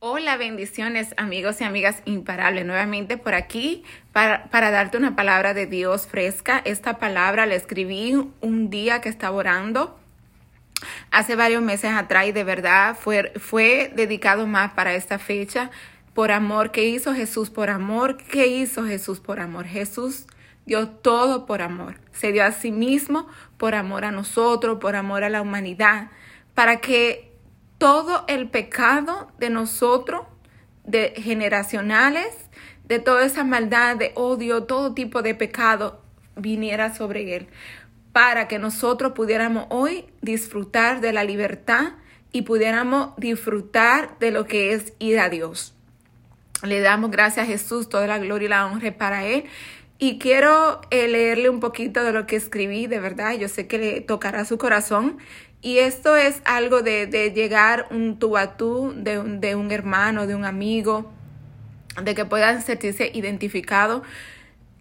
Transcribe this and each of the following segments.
Hola, bendiciones amigos y amigas imparables. Nuevamente por aquí para, para, darte una palabra de Dios fresca. Esta palabra la escribí un día que estaba orando hace varios meses atrás y de verdad fue, fue dedicado más para esta fecha por amor. ¿Qué hizo Jesús por amor? ¿Qué hizo Jesús por amor? Jesús dio todo por amor. Se dio a sí mismo por amor a nosotros, por amor a la humanidad, para que todo el pecado de nosotros, de generacionales, de toda esa maldad, de odio, todo tipo de pecado viniera sobre él, para que nosotros pudiéramos hoy disfrutar de la libertad y pudiéramos disfrutar de lo que es ir a Dios. Le damos gracias a Jesús, toda la gloria y la honra para Él. Y quiero eh, leerle un poquito de lo que escribí, de verdad, yo sé que le tocará su corazón y esto es algo de, de llegar un tú a tú de un, de un hermano, de un amigo, de que puedan sentirse identificados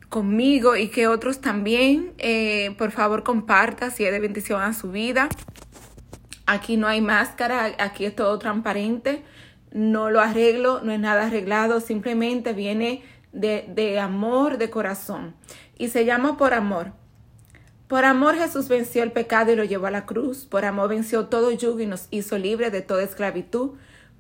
conmigo y que otros también, eh, por favor, compartan si es de bendición a su vida. Aquí no hay máscara, aquí es todo transparente, no lo arreglo, no es nada arreglado, simplemente viene de, de amor de corazón y se llama por amor. Por amor Jesús venció el pecado y lo llevó a la cruz. Por amor venció todo yugo y nos hizo libres de toda esclavitud.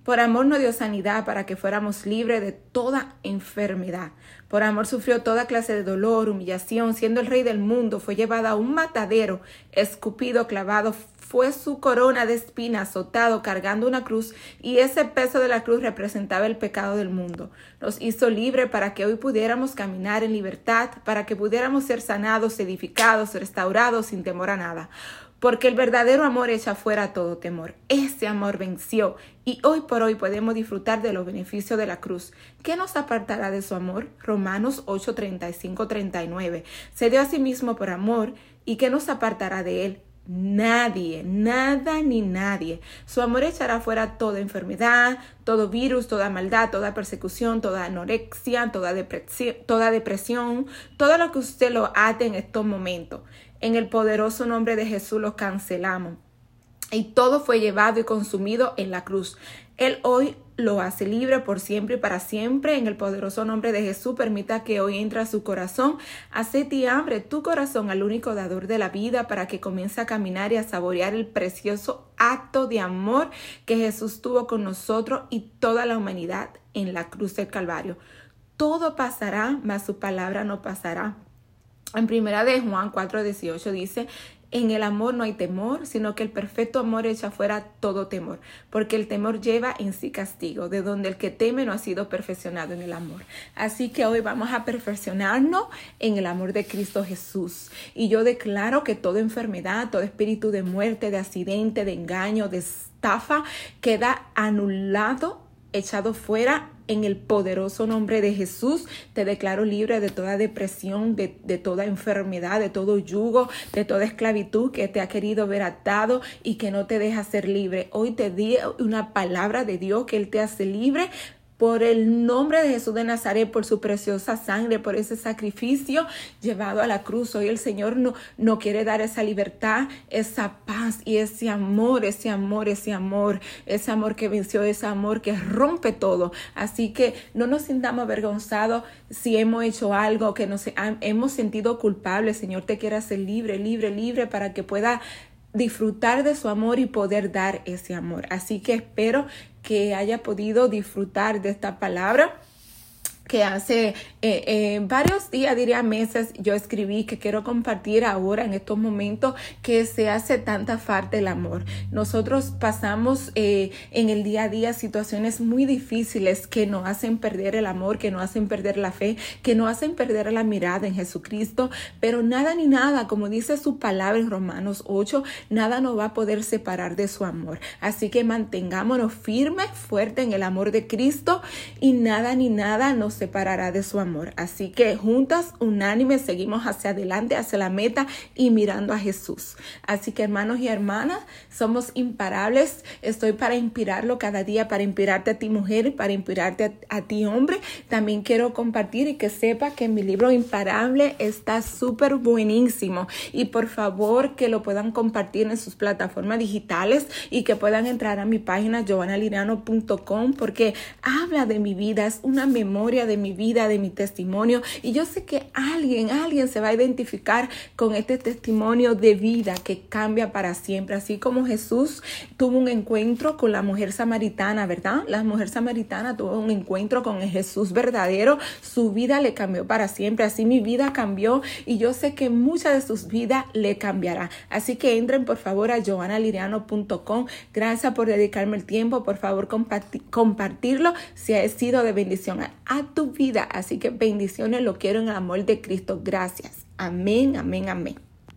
Por amor nos dio sanidad para que fuéramos libres de toda enfermedad. Por amor sufrió toda clase de dolor, humillación, siendo el rey del mundo, fue llevado a un matadero, escupido, clavado, fue su corona de espinas, azotado, cargando una cruz, y ese peso de la cruz representaba el pecado del mundo. Nos hizo libre para que hoy pudiéramos caminar en libertad, para que pudiéramos ser sanados, edificados, restaurados sin temor a nada. Porque el verdadero amor echa fuera todo temor. Ese amor venció y hoy por hoy podemos disfrutar de los beneficios de la cruz. ¿Qué nos apartará de su amor? Romanos 8, 35, 39. Se dio a sí mismo por amor y ¿qué nos apartará de él? Nadie, nada ni nadie. Su amor echará fuera toda enfermedad, todo virus, toda maldad, toda persecución, toda anorexia, toda depresión, toda depresión, todo lo que usted lo ate en estos momentos. En el poderoso nombre de Jesús lo cancelamos. Y todo fue llevado y consumido en la cruz. Él hoy lo hace libre por siempre y para siempre. En el poderoso nombre de Jesús, permita que hoy entre a su corazón. Hace y hambre tu corazón al único dador de la vida para que comience a caminar y a saborear el precioso acto de amor que Jesús tuvo con nosotros y toda la humanidad en la cruz del Calvario. Todo pasará, mas su palabra no pasará. En primera de Juan 4:18 dice, en el amor no hay temor, sino que el perfecto amor echa fuera todo temor, porque el temor lleva en sí castigo, de donde el que teme no ha sido perfeccionado en el amor. Así que hoy vamos a perfeccionarnos en el amor de Cristo Jesús. Y yo declaro que toda enfermedad, todo espíritu de muerte, de accidente, de engaño, de estafa, queda anulado, echado fuera en el poderoso nombre de Jesús, te declaro libre de toda depresión, de, toda enfermedad, de todo yugo, de toda esclavitud que te ha querido ver atado y que no te deja ser libre. Hoy te di una palabra de Dios que Él te hace libre por el nombre de Jesús de Nazaret, por su preciosa sangre, por ese sacrificio llevado a la cruz. Hoy el Señor no, no quiere dar esa libertad, esa paz y ese amor, ese amor, ese amor, ese amor que venció, ese amor que rompe todo. Así que no nos sintamos avergonzados si hemos hecho algo que nos hemos sentido culpables. Señor te quiere hacer libre, libre, libre para que pueda disfrutar de su amor y poder dar ese amor. Así que espero que haya podido disfrutar de esta palabra que hace eh, eh, varios días, diría meses, yo escribí que quiero compartir ahora en estos momentos que se hace tanta falta el amor. Nosotros pasamos eh, en el día a día situaciones muy difíciles que nos hacen perder el amor, que nos hacen perder la fe, que nos hacen perder la mirada en Jesucristo, pero nada ni nada, como dice su palabra en Romanos 8, nada nos va a poder separar de su amor. Así que mantengámonos firmes, fuertes en el amor de Cristo y nada ni nada nos separará de su amor. Así que juntas, unánimes, seguimos hacia adelante, hacia la meta y mirando a Jesús. Así que hermanos y hermanas, somos imparables. Estoy para inspirarlo cada día, para inspirarte a ti mujer, para inspirarte a, ti hombre. También quiero compartir y que sepa que mi libro Imparable está súper buenísimo. Y por favor que lo puedan compartir en sus plataformas digitales y que puedan entrar a mi página joannaliriano.com porque habla de mi vida, es una memoria de mi vida, de mi testimonio. Y yo sé que alguien, alguien se va a identificar con este testimonio de vida que cambia para siempre. Así como Jesús tuvo un encuentro con la mujer samaritana, ¿verdad? La mujer samaritana tuvo un encuentro con el Jesús verdadero. Su vida le cambió para siempre. Así mi vida cambió y yo sé que mucha de sus vidas le cambiará. Así que entren por favor a joannaliriano.com. Gracias por dedicarme el tiempo. Por favor, compartirlo si ha sido de bendición a, tu vida. Así que bendiciones, lo quiero en el amor de Cristo. Gracias. Amén, amén, amén.